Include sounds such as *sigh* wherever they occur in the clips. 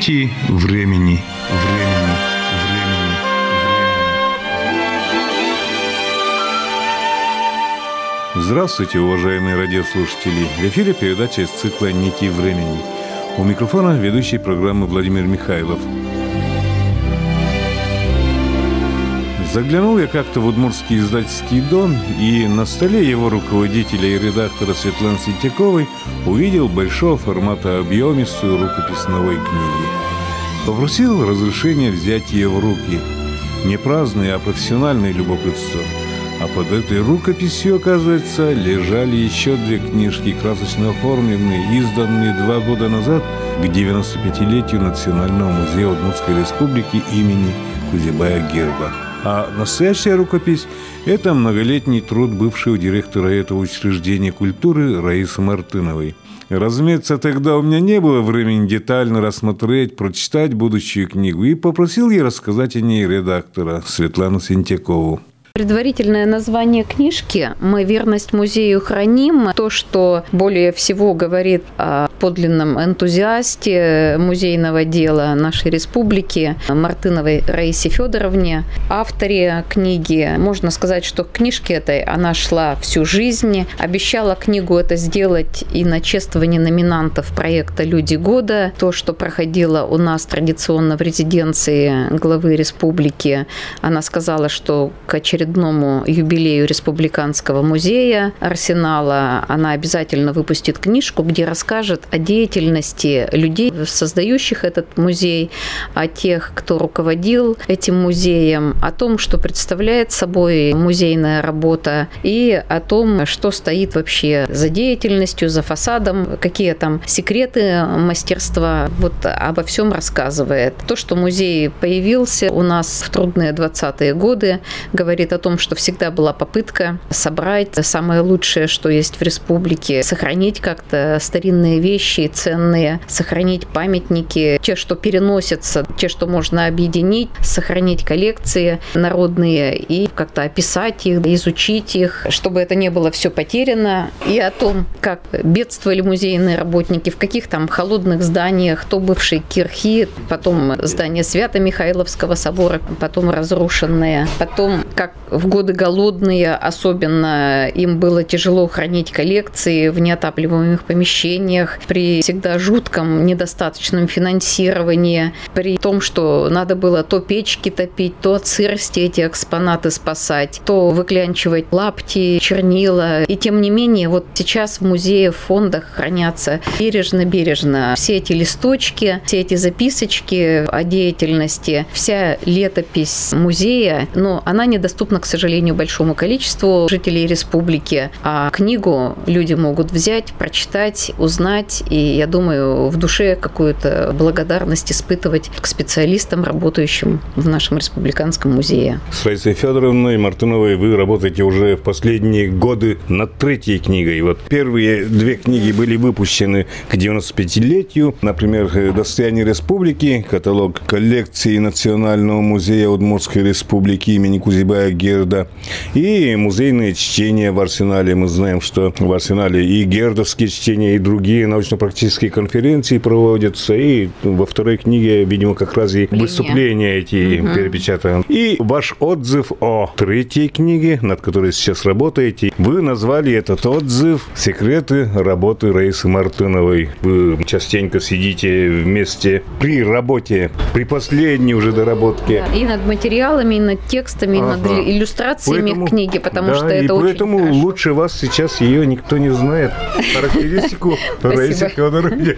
Нити времени. Времени. Времени. Здравствуйте, уважаемые радиослушатели! В эфире передача из цикла «Нити времени». У микрофона ведущий программы Владимир Михайлов. Заглянул я как-то в Удмуртский издательский дом, и на столе его руководителя и редактора Светланы Сintяковой увидел большого формата объемистую рукопись новой книги. Попросил разрешения взять ее в руки. Не праздное, а профессиональное любопытство. А под этой рукописью, оказывается, лежали еще две книжки, красочно оформленные, изданные два года назад к 95-летию Национального музея Удмуртской республики имени Кузибая Герба. А настоящая рукопись – это многолетний труд бывшего директора этого учреждения культуры Раисы Мартыновой. Разумеется, тогда у меня не было времени детально рассмотреть, прочитать будущую книгу и попросил ей рассказать о ней редактора Светлану Синтякову. Предварительное название книжки «Мы верность музею храним» то, что более всего говорит о подлинном энтузиасте музейного дела нашей республики Мартыновой Раисе Федоровне, авторе книги. Можно сказать, что к книжке этой она шла всю жизнь, обещала книгу это сделать и на чествование номинантов проекта «Люди года», то, что проходило у нас традиционно в резиденции главы республики. Она сказала, что к очередному очередному юбилею Республиканского музея Арсенала она обязательно выпустит книжку, где расскажет о деятельности людей, создающих этот музей, о тех, кто руководил этим музеем, о том, что представляет собой музейная работа и о том, что стоит вообще за деятельностью, за фасадом, какие там секреты мастерства. Вот обо всем рассказывает. То, что музей появился у нас в трудные 20-е годы, говорит о том, что всегда была попытка собрать самое лучшее, что есть в республике, сохранить как-то старинные вещи ценные, сохранить памятники, те, что переносятся, те, что можно объединить, сохранить коллекции народные и как-то описать их, изучить их, чтобы это не было все потеряно, и о том, как бедствовали музейные работники, в каких там холодных зданиях, то бывший кирхи, потом здание Свято-Михайловского собора, потом разрушенные, потом как в годы голодные особенно им было тяжело хранить коллекции в неотапливаемых помещениях, при всегда жутком недостаточном финансировании, при том, что надо было то печки топить, то от сырости эти экспонаты спасать, то выклянчивать лапти, чернила. И тем не менее, вот сейчас в музее, в фондах хранятся бережно-бережно все эти листочки, все эти записочки о деятельности, вся летопись музея, но она недоступна к сожалению, большому количеству жителей республики. А книгу люди могут взять, прочитать, узнать, и, я думаю, в душе какую-то благодарность испытывать к специалистам, работающим в нашем республиканском музее. С Раисой Федоровной Мартыновой вы работаете уже в последние годы над третьей книгой. Вот первые две книги были выпущены к 95-летию. Например, «Достояние республики», каталог коллекции Национального музея Удмуртской республики имени Кузибая Герда и музейные чтения в Арсенале. Мы знаем, что в Арсенале и гердовские чтения, и другие научно-практические конференции проводятся. И во второй книге, видимо, как раз и выступления эти угу. перепечатаны. И ваш отзыв о третьей книге, над которой сейчас работаете, вы назвали этот отзыв «Секреты работы Раисы Мартыновой». Вы частенько сидите вместе при работе, при последней уже доработке. И над материалами, и над текстами, ага. и над иллюстрациями поэтому, книги, потому да, что это и очень поэтому хорошо. лучше вас сейчас ее никто не знает. Характеристику *laughs* Раисы Федоровны.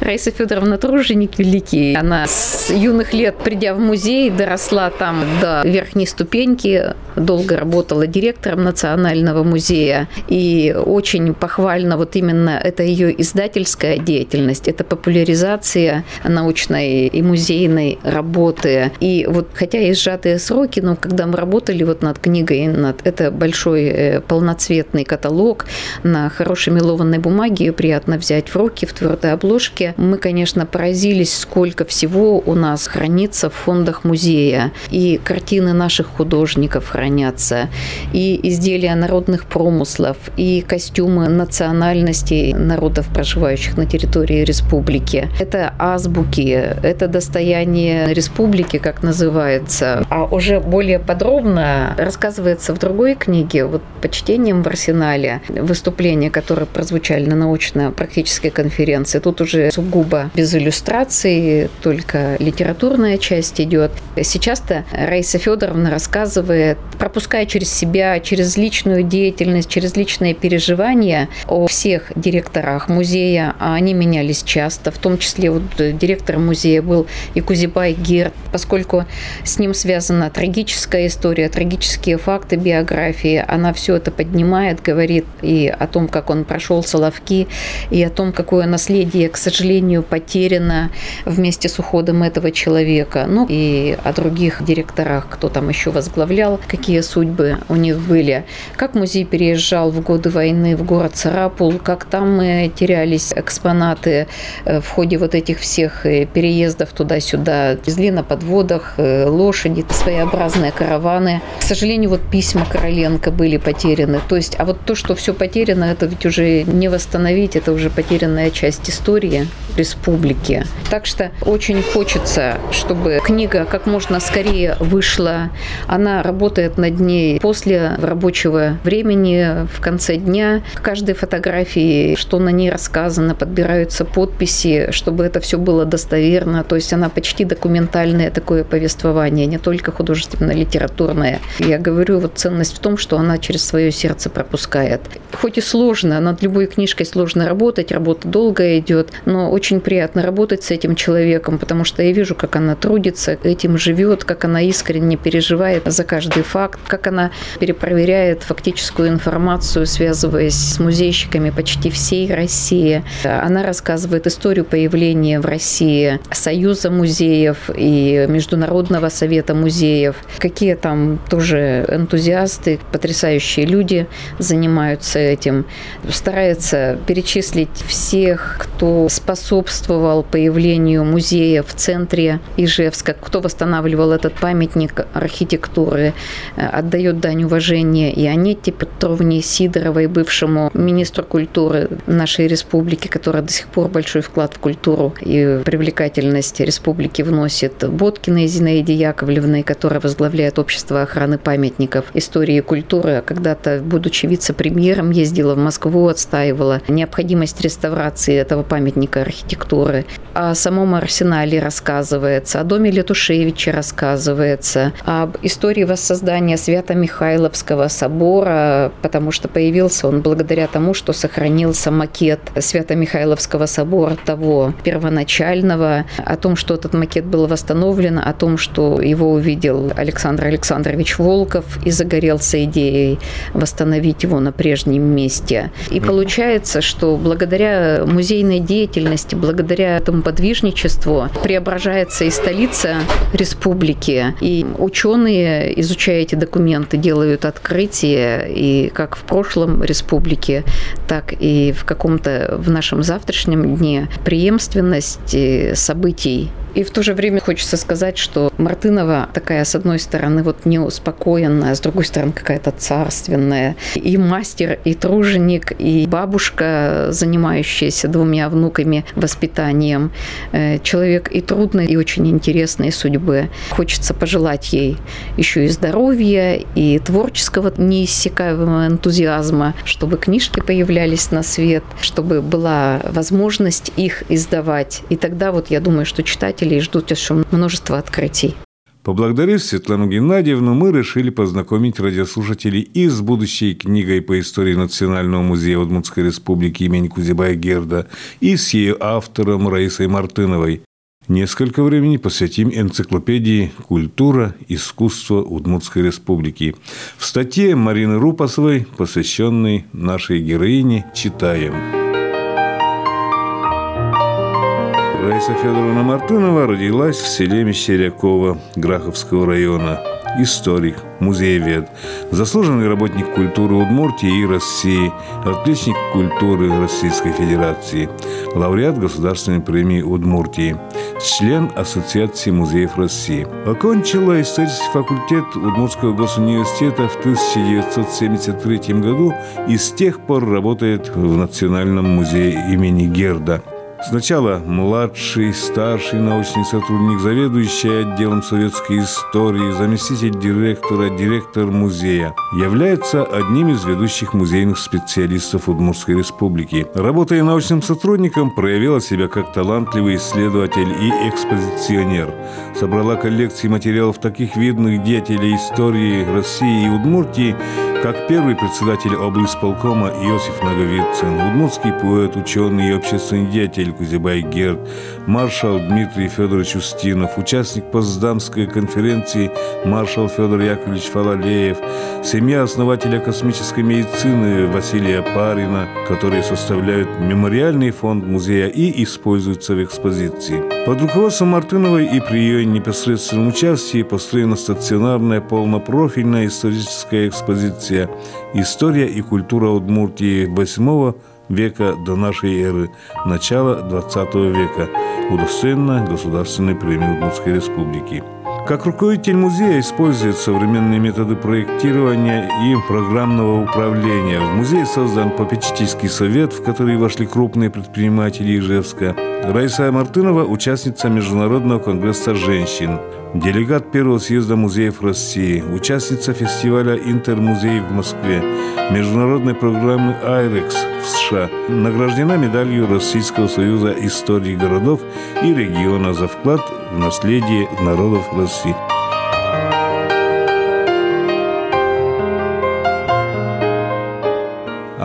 Раиса Федоровна труженик великий. Она с юных лет, придя в музей, доросла там до верхней ступеньки, долго работала директором Национального музея. И очень похвально вот именно это ее издательская деятельность, это популяризация научной и музейной работы. И вот хотя и сжатые сроки, но когда мы работали вот над книгой, над, это большой э, полноцветный каталог на хорошей мелованной бумаге, ее приятно взять в руки, в твердой обложке. Мы, конечно, поразились, сколько всего у нас хранится в фондах музея. И картины наших художников хранятся, и изделия народных промыслов, и костюмы национальностей народов, проживающих на территории республики. Это азбуки, это достояние республики, как называется. А уже более подробно рассказывается в другой книге, вот «Почтением в арсенале», выступления, которые прозвучали на научно-практической конференции. Тут уже сугубо без иллюстраций, только литературная часть идет. Сейчас-то Раиса Федоровна рассказывает, пропуская через себя, через личную деятельность, через личные переживания о всех директорах музея. А они менялись часто, в том числе вот директором музея был и Кузибай Герд, поскольку с ним связана трагическая история, трагические факты биографии. Она все это поднимает, говорит и о том, как он прошел Соловки, и о том, какое наследие, к сожалению, потеряно вместе с уходом этого человека. Ну и о других директорах, кто там еще возглавлял, какие судьбы у них были. Как музей переезжал в годы войны в город Сарапул, как там терялись экспонаты э, в ходе вот этих всех э, переездов туда-сюда. Везли на подводах э, лошади, своеобразные караваны. К сожалению, вот письма Короленко были потеряны. То есть, а вот то, что все потеряно, это ведь уже не восстановить, это уже потерянная часть истории республики. Так что очень хочется, чтобы книга как можно скорее вышла. Она работает над ней после рабочего времени, в конце дня. К каждой фотографии, что на ней рассказано, подбираются подписи, чтобы это все было достоверно. То есть она почти документальное такое повествование, не только художественно-литературное. Я говорю, вот ценность в том, что она через свое сердце пропускает. Хоть и сложно, над любой книжкой сложно работать, работа долгая идет, но очень приятно работать с этим человеком, потому что я вижу, как она трудится, этим живет, как она искренне переживает за каждый факт, как она перепроверяет фактическую информацию, связываясь с музейщиками почти всей России. Она рассказывает историю появления в России Союза музеев и Международного совета музеев. Какие там тоже энтузиасты, потрясающие люди занимаются этим. Старается перечислить всех, кто способствовал появлению музея в центре Ижевска, кто восстанавливал этот памятник архитектуры, отдает дань уважения и Анетте Петровне Сидоровой, бывшему министру культуры нашей республики, которая до сих пор большой вклад в культуру и привлекательность республики вносит. Боткиной Зинаиде Яковлевной, которая возглавляет общество охраны памятников истории и культуры, когда-то, будучи вице-премьером, ездила в Москву, отстаивала необходимость реставрации этого памятника архитектуры. О самом арсенале рассказывается, о доме Летушевича рассказывается, об истории воссоздания Свято-Михайловского собора, потому что появился он благодаря тому, что сохранился макет Свято-Михайловского собора того первоначального, о том, что этот макет был восстановлен, о том, что его увидел Александр Александрович Волков и загорелся идеей восстановить его на прежнем месте. И получается, что благодаря музейной деятельности, благодаря этому подвижничеству преображается и столица республики, и ученые, изучая эти документы, делают открытия, и как в прошлом республике, так и в каком-то в нашем завтрашнем дне. Преемственность событий и в то же время хочется сказать, что Мартынова такая, с одной стороны, вот неуспокоенная, с другой стороны, какая-то царственная. И мастер, и труженик, и бабушка, занимающаяся двумя внуками воспитанием. Э, человек и трудной, и очень интересной судьбы. Хочется пожелать ей еще и здоровья, и творческого неиссякаемого энтузиазма, чтобы книжки появлялись на свет, чтобы была возможность их издавать. И тогда вот я думаю, что читатель читателей ждут еще множество открытий. Поблагодарив Светлану Геннадьевну, мы решили познакомить радиослушателей и с будущей книгой по истории Национального музея Удмуртской республики имени Кузибая Герда, и с ее автором Раисой Мартыновой. Несколько времени посвятим энциклопедии «Культура. Искусство Удмуртской республики». В статье Марины Рупасовой, посвященной нашей героине, читаем – Раиса Федоровна Мартынова родилась в селе Мещерякова Граховского района. историк, музеевед, заслуженный работник культуры Удмуртии и России, отличник культуры Российской Федерации, лауреат Государственной премии Удмуртии, член Ассоциации музеев России. Окончила исторический факультет Удмуртского госуниверситета в 1973 году и с тех пор работает в Национальном музее имени Герда – Сначала младший, старший научный сотрудник, заведующий отделом советской истории, заместитель директора, директор музея. Является одним из ведущих музейных специалистов Удмуртской республики. Работая научным сотрудником, проявила себя как талантливый исследователь и экспозиционер. Собрала коллекции материалов таких видных деятелей истории России и Удмуртии, как первый председатель облсполкома Иосиф Наговицын, удмуртский поэт, ученый и общественный деятель Кузебай Герд, маршал Дмитрий Федорович Устинов, участник Поздамской конференции маршал Федор Яковлевич Фалалеев, семья основателя космической медицины Василия Парина, которые составляют мемориальный фонд музея и используются в экспозиции. Под руководством Мартыновой и при ее непосредственном участии построена стационарная полнопрофильная историческая экспозиция Удмуртия. История и культура Удмуртии 8 века до нашей эры, начала 20 века, удостоена Государственной премии Удмуртской Республики. Как руководитель музея использует современные методы проектирования и программного управления. В музее создан попечительский совет, в который вошли крупные предприниматели Ижевска. Раиса Мартынова – участница Международного конгресса женщин делегат первого съезда музеев России, участница фестиваля «Интермузей» в Москве, международной программы «Айрекс» в США, награждена медалью Российского союза истории городов и региона за вклад в наследие народов России.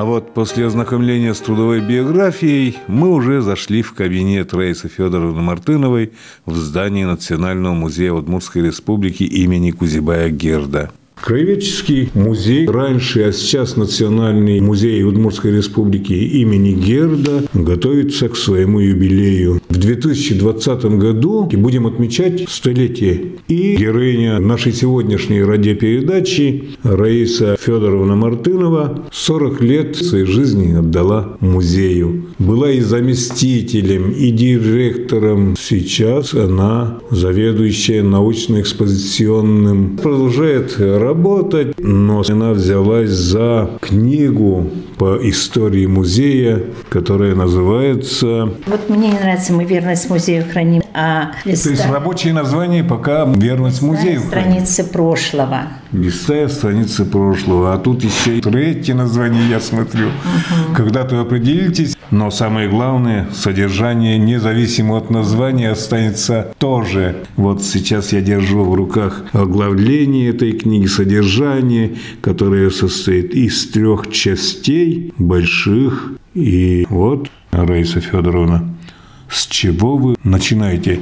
Вот после ознакомления с трудовой биографией мы уже зашли в кабинет Раисы Федоровны Мартыновой в здании Национального музея Удмуртской республики имени Кузибая Герда. Краеведческий музей, раньше, а сейчас Национальный музей Удмуртской республики имени Герда готовится к своему юбилею. В 2020 году будем отмечать столетие. И героиня нашей сегодняшней радиопередачи Раиса Федоровна Мартынова 40 лет своей жизни отдала музею. Была и заместителем, и директором. Сейчас она заведующая научно-экспозиционным. Продолжает работать, но она взялась за книгу по истории музея, которая называется... Вот мне не нравится «Мы верность музею храним», а... Листа... То есть рабочее название пока «Верность музею». Страницы прошлого. Листая страницы прошлого. А тут еще и третье название, я смотрю. Угу. Когда-то определитесь, но самое главное, содержание, независимо от названия, останется тоже. Вот сейчас я держу в руках оглавление этой книги, содержание, которое состоит из трех частей, больших. И вот, Раиса Федоровна, с чего вы начинаете?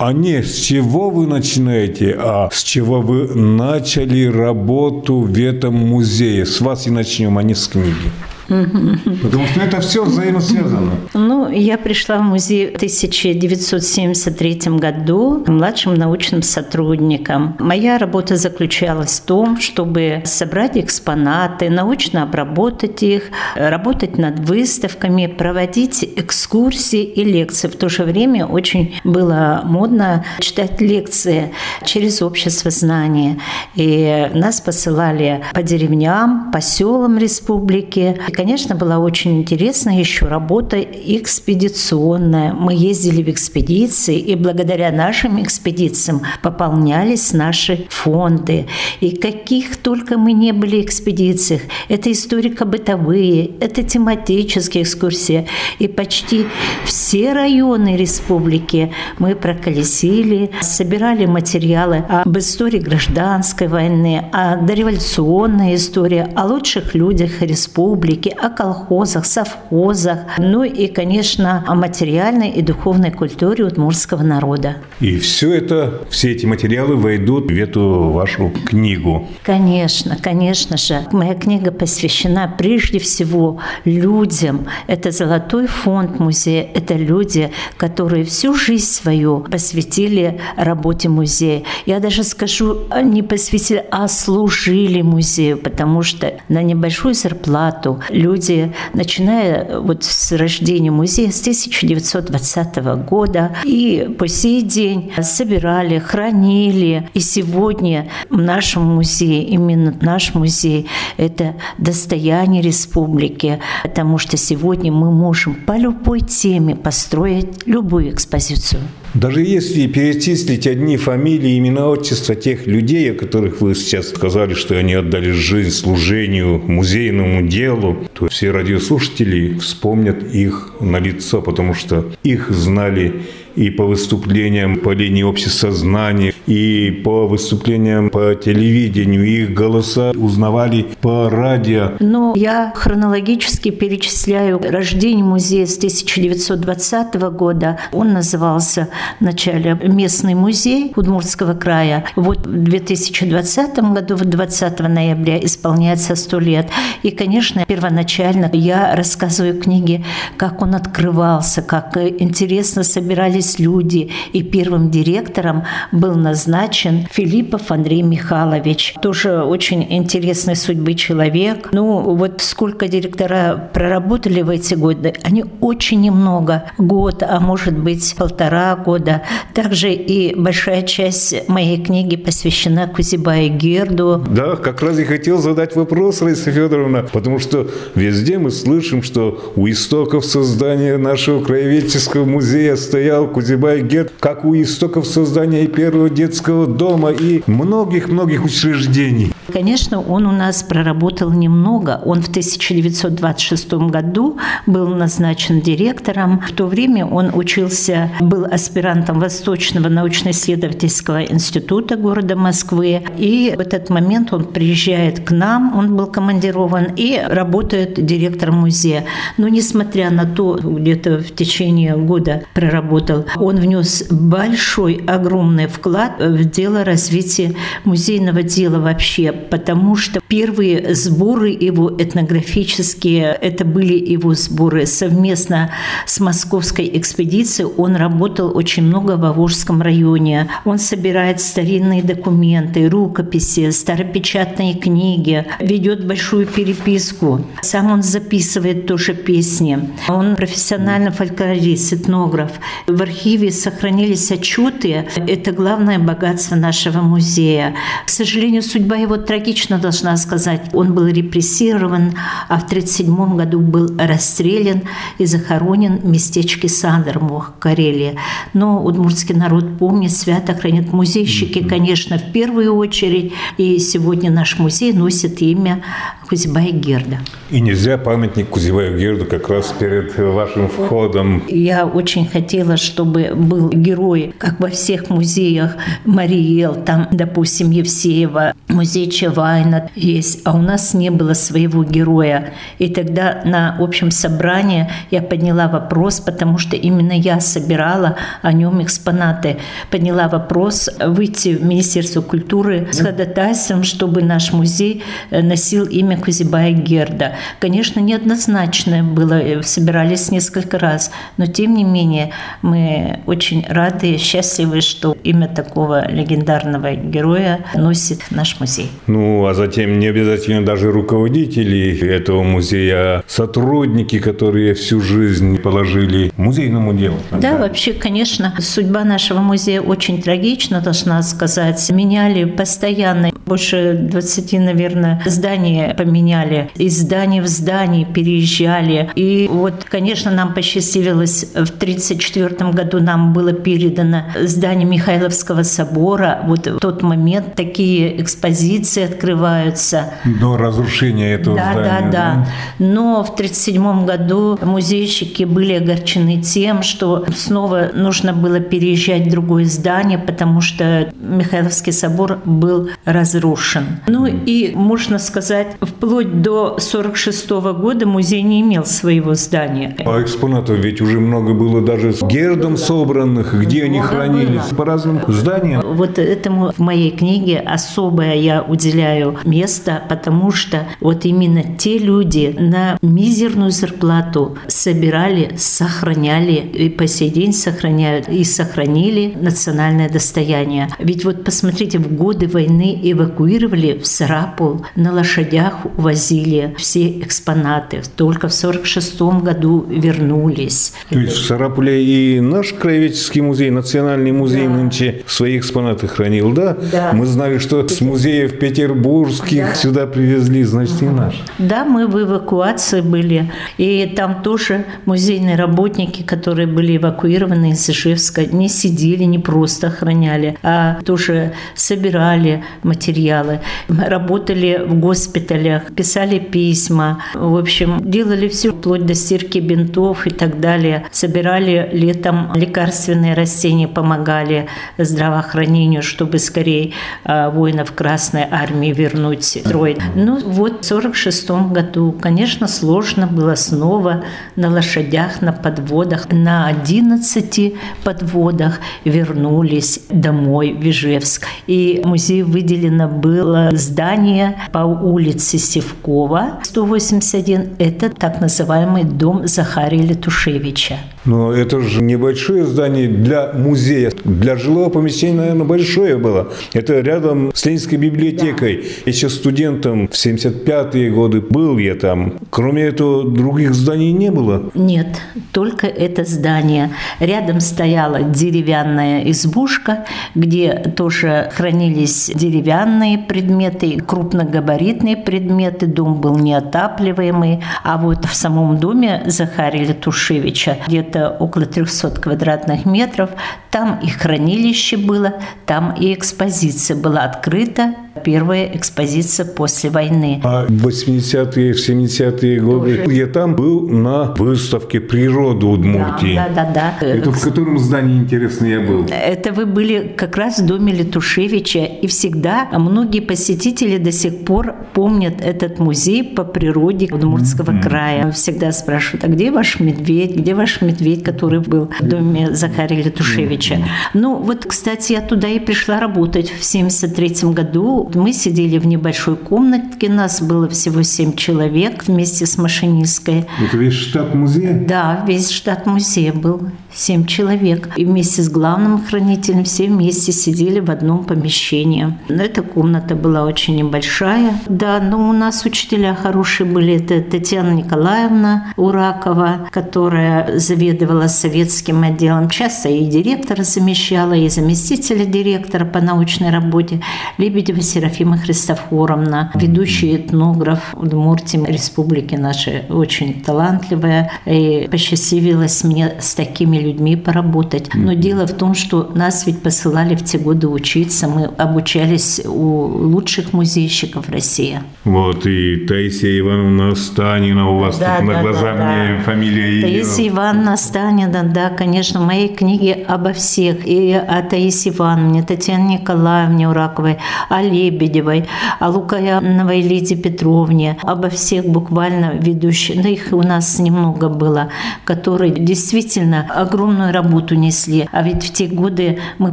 А не с чего вы начинаете, а с чего вы начали работу в этом музее. С вас и начнем, а не с книги. Потому что это все взаимосвязано. Ну, я пришла в музей в 1973 году младшим научным сотрудником. Моя работа заключалась в том, чтобы собрать экспонаты, научно обработать их, работать над выставками, проводить экскурсии и лекции. В то же время очень было модно читать лекции через общество знания. И нас посылали по деревням, по селам республики конечно, была очень интересна еще работа экспедиционная. Мы ездили в экспедиции, и благодаря нашим экспедициям пополнялись наши фонды. И каких только мы не были экспедициях. Это историко-бытовые, это тематические экскурсии. И почти все районы республики мы проколесили, собирали материалы об истории гражданской войны, о дореволюционной истории, о лучших людях республики, республики, о колхозах, совхозах, ну и, конечно, о материальной и духовной культуре удмуртского народа. И все это, все эти материалы войдут в эту вашу книгу. Конечно, конечно же. Моя книга посвящена прежде всего людям. Это золотой фонд музея, это люди, которые всю жизнь свою посвятили работе музея. Я даже скажу, не посвятили, а служили музею, потому что на небольшую зарплату люди, начиная вот с рождения музея с 1920 года и по сей день собирали, хранили. И сегодня в нашем музее, именно наш музей, это достояние республики, потому что сегодня мы можем по любой теме построить любую экспозицию. Даже если перечислить одни фамилии, имена, отчества тех людей, о которых вы сейчас сказали, что они отдали жизнь служению музейному делу, то все радиослушатели вспомнят их на лицо, потому что их знали и по выступлениям по линии общества знаний, и по выступлениям по телевидению. Их голоса узнавали по радио. Но я хронологически перечисляю рождение музея с 1920 года. Он назывался вначале «Местный музей Удмуртского края». Вот в 2020 году, в 20 ноября, исполняется 100 лет. И, конечно, первоначально я рассказываю книги, как он открывался, как интересно собирались люди. И первым директором был назначен Филиппов Андрей Михайлович. Тоже очень интересной судьбы человек. Ну, вот сколько директора проработали в эти годы, они очень немного. Год, а может быть полтора года. Также и большая часть моей книги посвящена Кузибае Герду. Да, как раз и хотел задать вопрос, Раиса Федоровна, потому что везде мы слышим, что у истоков создания нашего краеведческого музея стоял Кузибай Герд, как у истоков создания первого детского дома и многих-многих учреждений. Конечно, он у нас проработал немного. Он в 1926 году был назначен директором. В то время он учился, был аспирантом Восточного научно-исследовательского института города Москвы. И в этот момент он приезжает к нам, он был командирован и работает директором музея. Но несмотря на то, где-то в течение года проработал, он внес большой, огромный вклад в дело развития музейного дела вообще, потому что первые сборы его этнографические, это были его сборы совместно с московской экспедицией. Он работал очень много в Волжском районе. Он собирает старинные документы, рукописи, старопечатные книги, ведет большую переписку. Сам он записывает тоже песни. Он профессиональный фольклорист, этнограф. В архиве сохранились отчеты. Это главное богатство нашего музея. К сожалению, судьба его трагична, должна сказать. Он был репрессирован, а в 1937 году был расстрелян и захоронен в местечке Сандермух, Карелия. Но удмуртский народ помнит, свято хранит музейщики, конечно, в первую очередь. И сегодня наш музей носит имя Кузибая Герда. И нельзя памятник Кузибаю Герду как раз перед вашим входом. Я очень хотела, чтобы был герой, как во всех музеях, Мариэл, там, допустим, Евсеева, музей Чавайна есть, а у нас не было своего героя. И тогда на общем собрании я подняла вопрос, потому что именно я собирала о нем экспонаты. Подняла вопрос выйти в Министерство культуры с ходатайством, чтобы наш музей носил имя Кузибая Герда. Конечно, неоднозначно было, собирались несколько раз, но тем не менее мы очень рады и счастливы, что имя такого легендарного героя носит наш музей. Ну, а затем не обязательно даже руководители этого музея, а сотрудники, которые всю жизнь положили музейному делу. Да, да, вообще, конечно, судьба нашего музея очень трагична, должна сказать. Меняли постоянно, больше 20, наверное, зданий поменяли. Из здания в здание переезжали. И вот, конечно, нам посчастливилось в 1934 году нам было передано здание Михайловского собора. Вот в тот момент такие экспозиции открываются. До разрушения этого да, здания. Да, да, Но в 1937 году музейщики были огорчены тем, что снова нужно было переезжать в другое здание, потому что Михайловский собор был разрушен. Ну и можно сказать, вплоть до 1946 года музей не имел своего здания. А экспонатов ведь уже много было даже с гердом собранных, где они Много хранились по разным зданиям. Вот этому в моей книге особое я уделяю место, потому что вот именно те люди на мизерную зарплату собирали, сохраняли и по сей день сохраняют и сохранили национальное достояние. Ведь вот посмотрите, в годы войны эвакуировали в Сарапул, на лошадях увозили все экспонаты. Только в 46 году вернулись. То есть в Сарапуле и наш краеведческий музей, национальный музей Да. нынче свои экспонаты хранил, да? Да. Мы знали, что с музеев петербургских Да. сюда привезли, значит, и наш. Да, мы в эвакуации были. И там тоже музейные работники, которые были эвакуированы из Ижевска, не сидели, не просто охраняли, а тоже собирали материалы, работали в госпиталях, писали письма. В общем, делали все вплоть до стирки бинтов и так далее. Собирали летом лекарственные растения, помогали здравоохранению, чтобы скорее а, воинов Красной Армии вернуть строй. Ну вот в 46 году, конечно, сложно было снова на лошадях, на подводах, на 11 подводах вернулись домой в Ижевск. И музею выделено было здание по улице Севкова, 181. Это так называемый дом Захария Летушевича. Но это же небольшое здание для музея. Для жилого помещения, наверное, большое было. Это рядом с Ленинской библиотекой. Еще студентом в 75-е годы был я там. Кроме этого, других зданий не было. Нет, только это здание. Рядом стояла деревянная избушка, где тоже хранились деревянные предметы, крупногабаритные предметы. Дом был неотапливаемый. А вот в самом доме Захария Летушевича где-то около 300 квадратных метров, там и хранилище было, там и экспозиция была открыта. Первая экспозиция после войны. А в 80-е, в 70-е годы Тоже. я там был на выставке природы Удмуртии. Да, да, да. да. Это в котором здании, интересно, я был? Это вы были как раз в доме Летушевича, и всегда многие посетители до сих пор помнят этот музей по природе Удмуртского края. Всегда спрашивают, а где ваш медведь, где ваш медведь, который был в доме Захария Летушевича? Ну, вот, кстати, я туда и пришла работать в 73 году. Мы сидели в небольшой комнатке, нас было всего 7 человек вместе с машинисткой. Это весь штат музея? Да, весь штат музея был. Семь человек. И вместе с главным хранителем все вместе сидели в одном помещении. Но эта комната была очень небольшая. Да, но у нас учителя хорошие были. Это Татьяна Николаевна Уракова, которая заведовала советским отделом. Часто и директора замещала, и заместителя директора по научной работе. Лебедева Серафима Христофоровна, ведущий этнограф Удмуртии Республики нашей, очень талантливая. И посчастливилось мне с такими людьми поработать. Но дело в том, что нас ведь посылали в те годы учиться. Мы обучались у лучших музейщиков России. Вот и Таисия Ивановна Станина у вас Да, тут на да, глаза да, да. мне фамилия ее. Таисия Ивановна Станина, да, конечно, в моей книге обо всех. И о Таисии Ивановне, Татьяне Николаевне Ураковой, о Лебедевой, о Лукаяновой Лидии Петровне, обо всех буквально ведущих. Да их у нас немного было, которые действительно огромную работу несли. А ведь в те годы мы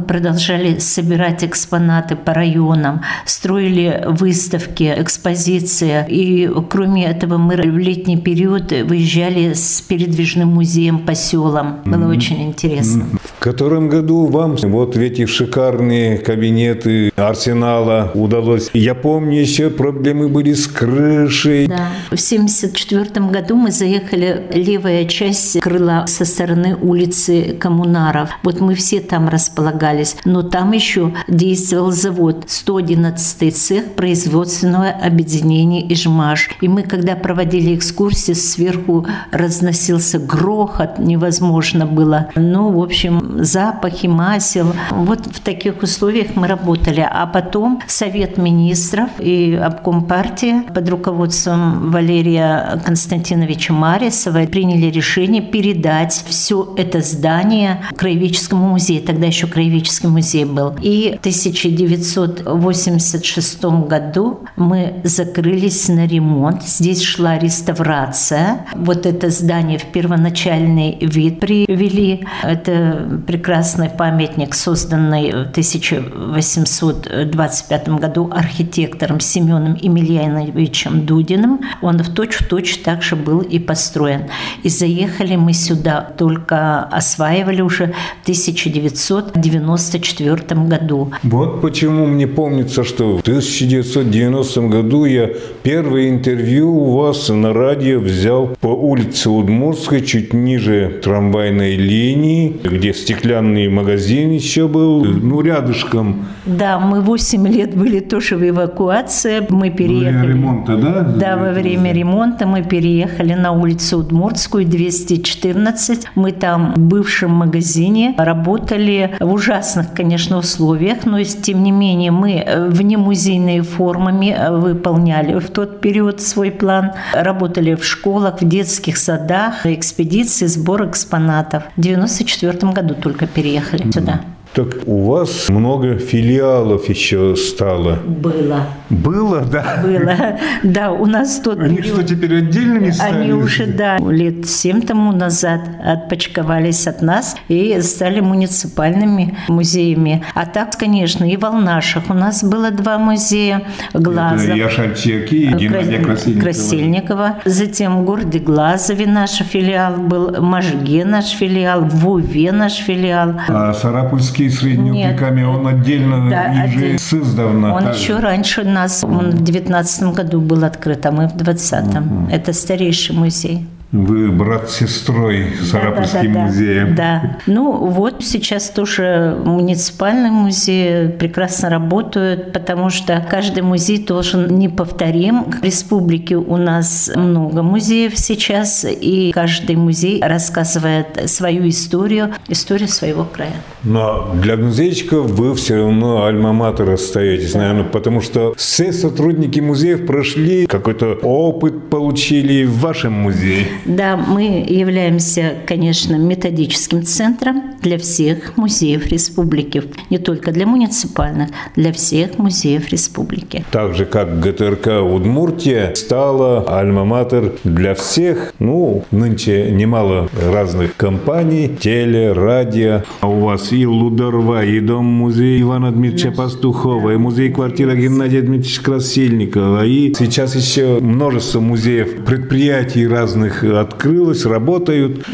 продолжали собирать экспонаты по районам, строили выставки, экспозиции. И кроме этого мы в летний период выезжали с передвижным музеем по селам. Было очень интересно. В котором году вам вот в эти шикарные кабинеты арсенала удалось? Я помню, еще проблемы были с крышей. Да. В 1974 году мы заехали левая часть крыла со стороны улицы улице Коммунаров. Вот мы все там располагались. Но там еще действовал завод 111 цех производственного объединения «Ижмаш». И мы, когда проводили экскурсии, сверху разносился грохот, невозможно было. Ну, в общем, запахи масел. Вот в таких условиях мы работали. А потом Совет министров и обком партии под руководством Валерия Константиновича Марисова приняли решение передать все это здание Краеведческому музею. Тогда еще Краеведческий музей был. И в 1986 году мы закрылись на ремонт. Здесь шла реставрация. Вот это здание в первоначальный вид привели. Это прекрасный памятник, созданный в 1825 году архитектором Семеном Емельяновичем Дудиным. Он в точь-в-точь также был и построен. И заехали мы сюда, только осваивали уже в 1994 году. Вот почему мне помнится, что в 1990 году я первое интервью у вас на радио взял по улице Удмуртской, чуть ниже трамвайной линии, где стеклянный магазин еще был, ну, рядышком. Да, мы 8 лет были тоже в эвакуации. Мы переехали. Во время ремонта, да? Да, во время ремонта мы переехали на улицу Удмуртскую, 214. Мы там бывшем магазине работали в ужасных, конечно, условиях, но тем не менее мы вне музейные формами выполняли в тот период свой план. Работали в школах, в детских садах, экспедиции, сбор экспонатов. В 94 году только переехали сюда. Так у вас много филиалов еще стало. Было. Было, да? Было. Да, у нас тот Они период... что, теперь отдельными стали? Они уже, да, лет семь тому назад отпочковались от нас и стали муниципальными музеями. А так, конечно, и в Волнашах у нас было два музея. Глазов. Яшальчик и Геннадия Красильникова. Красильникова. Затем в городе Глазове наш филиал был, Можге наш филиал, в Уве наш филиал. А Сарапульский средними веками, он отдельно да, отдельно. создавна. Он также. еще раньше нас, он в 19 году был открыт, а мы в 20-м. Угу. Это старейший музей. Вы брат с сестрой Сарапульским да, да, музеем. Да, да. Ну вот сейчас тоже муниципальный музей прекрасно работают, потому что каждый музей должен неповторим. В республике у нас много музеев сейчас, и каждый музей рассказывает свою историю, историю своего края. Но для музейщиков вы все равно альма-матер остаетесь, да. наверное, потому что все сотрудники музеев прошли какой-то опыт, получили в вашем музее. Да, мы являемся, конечно, методическим центром для всех музеев республики. Не только для муниципальных, для всех музеев республики. Так же, как ГТРК Удмуртия стала альма-матер для всех. Ну, нынче немало разных компаний, теле, радио. А у вас и Лудорва, и Дом-музей Ивана Дмитриевича Пастухова, и музей-квартира Геннадия Дмитриевича Красильникова, и сейчас еще множество музеев, предприятий разных открылось, работают,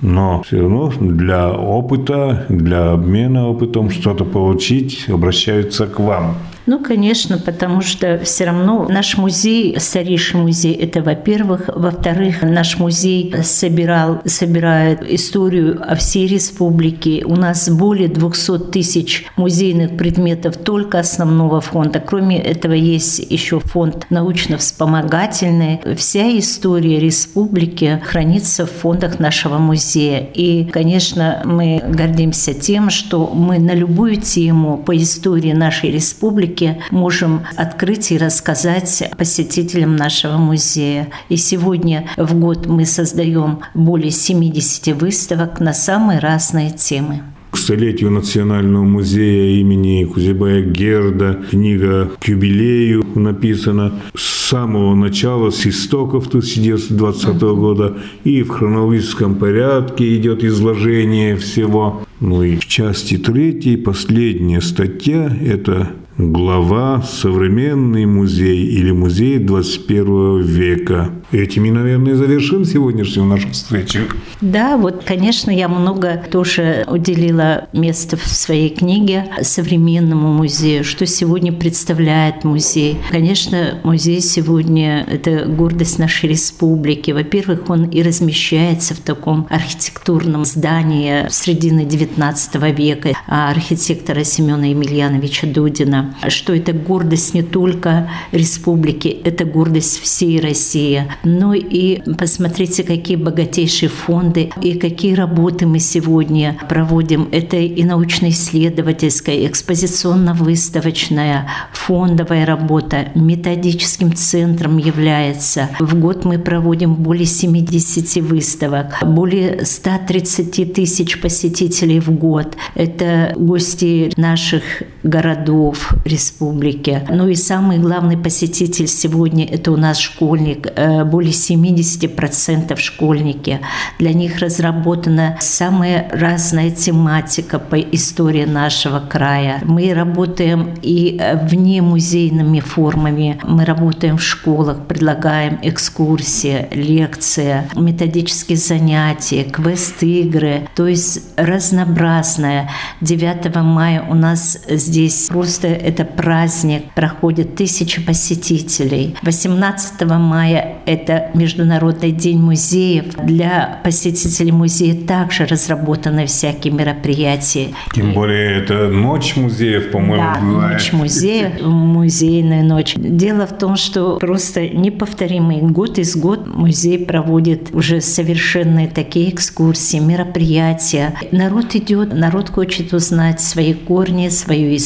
но все равно для опыта, для обмена опытом что-то получить обращаются к вам. Ну, конечно, потому что все равно наш музей, старейший музей, это во-первых. Во-вторых, наш музей собирал, собирает историю о всей республике. У нас более 200 тысяч музейных предметов только основного фонда. Кроме этого, есть еще фонд научно-вспомогательный. Вся история республики хранится в фондах нашего музея. И, конечно, мы гордимся тем, что мы на любую тему по истории нашей республики республики можем открыть и рассказать посетителям нашего музея. И сегодня в год мы создаем более 70 выставок на самые разные темы к столетию Национального музея имени Кузебая Герда. Книга к юбилею написана с самого начала, с истоков 1920 года. И в хронологическом порядке идет изложение всего. Ну и в части третьей, последняя статья – это глава «Современный музей» или «Музей 21 века». Этими, наверное, завершим сегодняшнюю нашу встречу. Да, вот, конечно, я много тоже уделила места в своей книге современному музею, что сегодня представляет музей. Конечно, музей сегодня – это гордость нашей республики. Во-первых, он и размещается в таком архитектурном здании середины XIX века архитектора Семена Емельяновича Дудина, что это гордость не только республики, это гордость всей России. Ну и посмотрите, какие богатейшие фонды и какие работы мы сегодня проводим. Это и научно-исследовательская, экспозиционно-выставочная, фондовая работа. Методическим центром является. В год мы проводим более 70 выставок, более 130 тысяч посетителей в год. Это гости наших городов республики. Ну и самый главный посетитель сегодня – это у нас школьник. Э, более 70% школьники. Для них разработана самая разная тематика по истории нашего края. Мы работаем и э, вне музейными формами. Мы работаем в школах, предлагаем экскурсии, лекции, методические занятия, квест-игры. То есть разнообразное. 9 мая у нас здесь просто это праздник, проходит тысячи посетителей. 18 мая это Международный день музеев. Для посетителей музея также разработаны всякие мероприятия. Тем более это ночь музеев, по-моему, да, бывает. ночь музея, музейная ночь. Дело в том, что просто неповторимый год из год музей проводит уже совершенные такие экскурсии, мероприятия. Народ идет, народ хочет узнать свои корни, свою историю.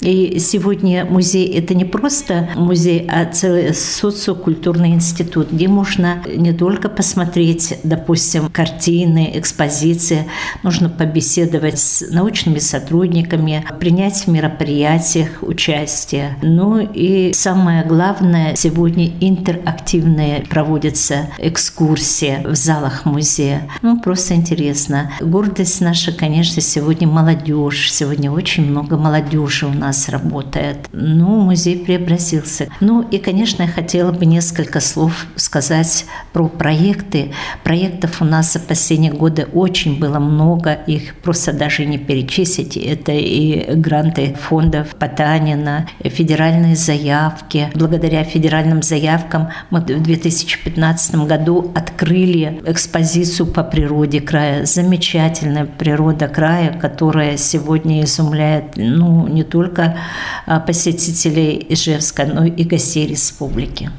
И сегодня музей – это не просто музей, а целый социокультурный институт, где можно не только посмотреть, допустим, картины, экспозиции, нужно побеседовать с научными сотрудниками, принять в мероприятиях участие. Ну и самое главное, сегодня интерактивные проводятся экскурсии в залах музея. Ну, просто интересно. Гордость наша, конечно, сегодня молодежь. Сегодня очень много молодежи у нас работает. Ну, музей преобразился. Ну и, конечно, я хотела бы несколько слов сказать про проекты. Проектов у нас за последние годы очень было много. Их просто даже не перечислить. Это и гранты фондов Потанина, федеральные заявки. Благодаря федеральным заявкам мы в 2015 году открыли экспозицию по природе края. Замечательная природа края, которая сегодня изумляет ну, не только а, посетителей Ижевска, но и гостей республики.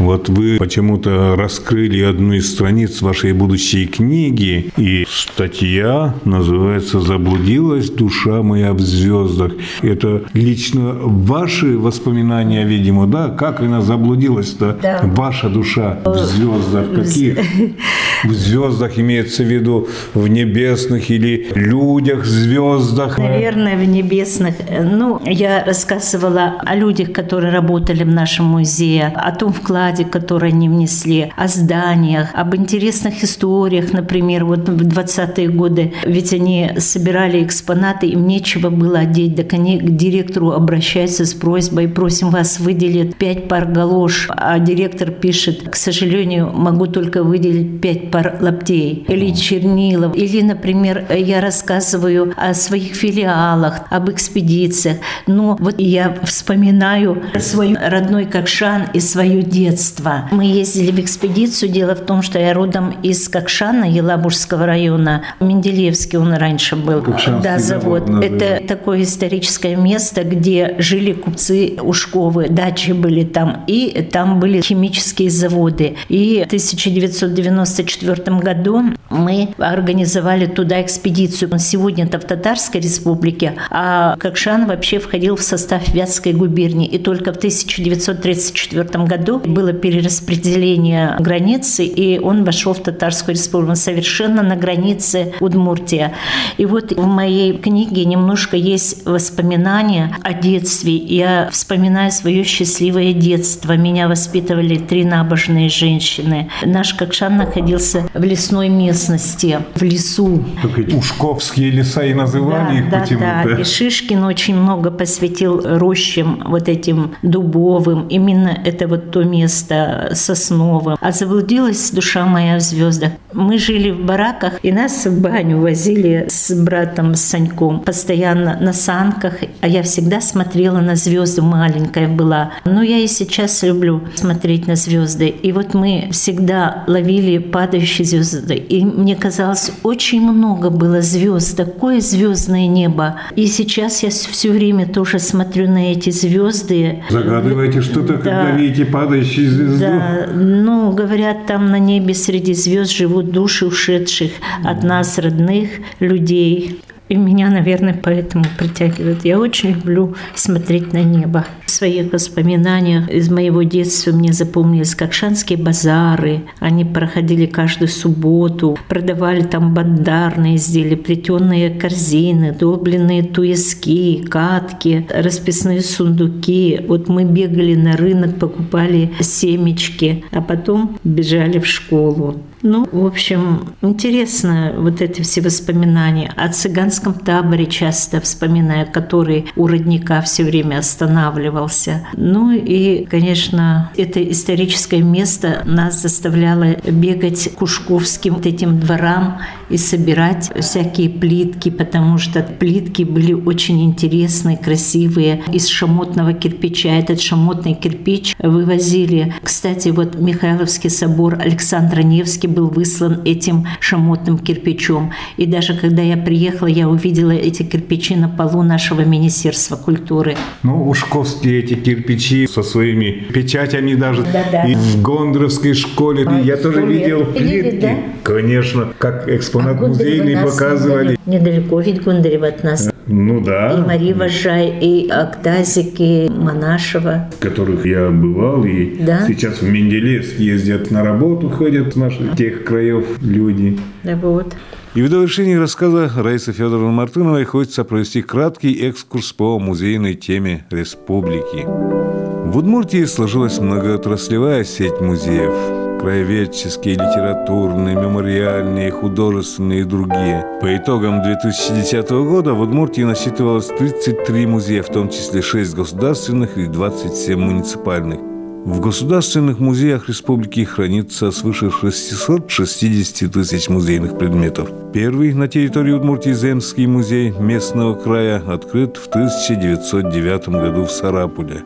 Вот вы почему-то раскрыли одну из страниц вашей будущей книги, и статья называется «Заблудилась душа моя в звездах». Это лично ваши воспоминания, видимо, да? Как она заблудилась-то, да. ваша душа в звездах? Какие? *laughs* В звездах имеется в виду в небесных или людях, звездах? Наверное, в небесных. Ну, я рассказывала о людях, которые работали в нашем музее, о том вкладе, вкладе, который они внесли, о зданиях, об интересных историях, например, вот в 20-е годы, ведь они собирали экспонаты, им нечего было одеть, так они к директору обращаются с просьбой, просим вас выделить пять пар галош, а директор пишет, к сожалению, могу только выделить пять пар лаптей или чернилов, или, например, я рассказываю о своих филиалах, об экспедициях, но вот я вспоминаю свой родной Кокшан и свое детство, детства. Мы ездили в экспедицию. Дело в том, что я родом из Кокшана, Елабужского района. Менделеевский он раньше был. Кокшанский да, завод. завод Это такое историческое место, где жили купцы Ушковы. Дачи были там. И там были химические заводы. И в 1994 году мы организовали туда экспедицию. Сегодня это в Татарской республике, а Кокшан вообще входил в состав Вятской губернии. И только в 1934 году было было перераспределение границы, и он вошел в Татарскую республику совершенно на границе Удмуртия. И вот в моей книге немножко есть воспоминания о детстве. Я вспоминаю свое счастливое детство. Меня воспитывали три набожные женщины. Наш Кокшан находился в лесной местности, в лесу. Эти ушковские леса и называли да, их да, почему-то. Да, и Шишкин очень много посвятил рощам вот этим дубовым. Именно это вот то место сосновым. А заблудилась душа моя в звездах. Мы жили в бараках, и нас в баню возили с братом с Саньком постоянно на санках. А я всегда смотрела на звезды, маленькая была. Но я и сейчас люблю смотреть на звезды. И вот мы всегда ловили падающие звезды. И мне казалось, очень много было звезд, такое звездное небо. И сейчас я все время тоже смотрю на эти звезды. Загадываете что-то, когда видите падающие звезду? Да, ну, говорят, там на небе среди звезд живут души ушедших от нас, родных людей. И меня, наверное, поэтому притягивает. Я очень люблю смотреть на небо. В своих воспоминаниях из моего детства мне запомнились какшанские базары. Они проходили каждую субботу. Продавали там бандарные изделия, плетеные корзины, долбленные туески, катки, расписные сундуки. Вот мы бегали на рынок, покупали семечки, а потом бежали в школу. Ну, в общем, интересно вот эти все воспоминания. О цыганском таборе часто вспоминаю, который у родника все время останавливался. Ну и, конечно, это историческое место нас заставляло бегать Кушковским вот этим дворам и собирать всякие плитки, потому что плитки были очень интересные, красивые, из шамотного кирпича. Этот шамотный кирпич вывозили. Кстати, вот Михайловский собор Александра Невский был выслан этим шамотным кирпичом. И даже когда я приехала, я увидела эти кирпичи на полу нашего Министерства культуры. Ну, ушковские эти кирпичи со своими печатями даже. Да-да. И в Гондоровской школе А, я тоже видел плитки. да? Конечно, как экспонат А музейный показывали. Недалеко ведь Гундарева от нас. Ну да. И Мария Важай, и Актазик, и Монашева. которых я бывал, и Да? сейчас в Менделеевск ездят на работу, ходят с наших тех краев люди. Да вот. И в довершении рассказа Раисы Федоровны Мартыновой хочется провести краткий экскурс по музейной теме республики. В Удмуртии сложилась многоотраслевая сеть музеев. Краеведческие, литературные, мемориальные, художественные и другие. По итогам 2010 года в Удмуртии насчитывалось 33 музея, в том числе 6 государственных и 27 муниципальных. В государственных музеях республики хранится свыше 660 тысяч музейных предметов. Первый на территории Удмуртии Земский музей местного края открыт в 1909 году в Сарапуле.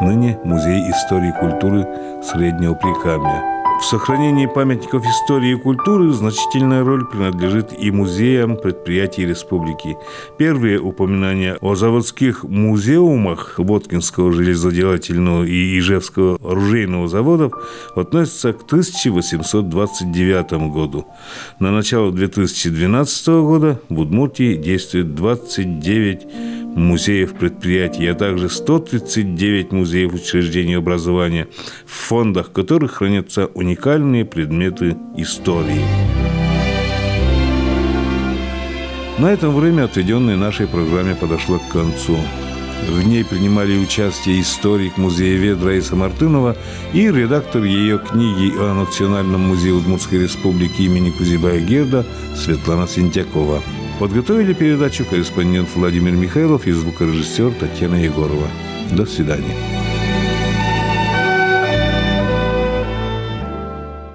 Ныне Музей истории и культуры Среднего Прикамья. В сохранении памятников истории и культуры значительная роль принадлежит и музеям предприятий республики. Первые упоминания о заводских музеумах Воткинского железоделательного и Ижевского оружейного заводов относятся к 1829 году. На начало 2012 года в Удмуртии действует 29 музеев предприятий, а также 139 музеев учреждений образования, в фондах которых хранятся уникальные предметы истории. На этом время, отведенное нашей программе, подошло к концу. В ней принимали участие историк музеевед Раиса Мартынова и редактор ее книги о Национальном музее Удмуртской республики имени Кузибая Герда Светлана Синтякова. Подготовили передачу корреспондент Владимир Михайлов и звукорежиссер Татьяна Егорова. До свидания.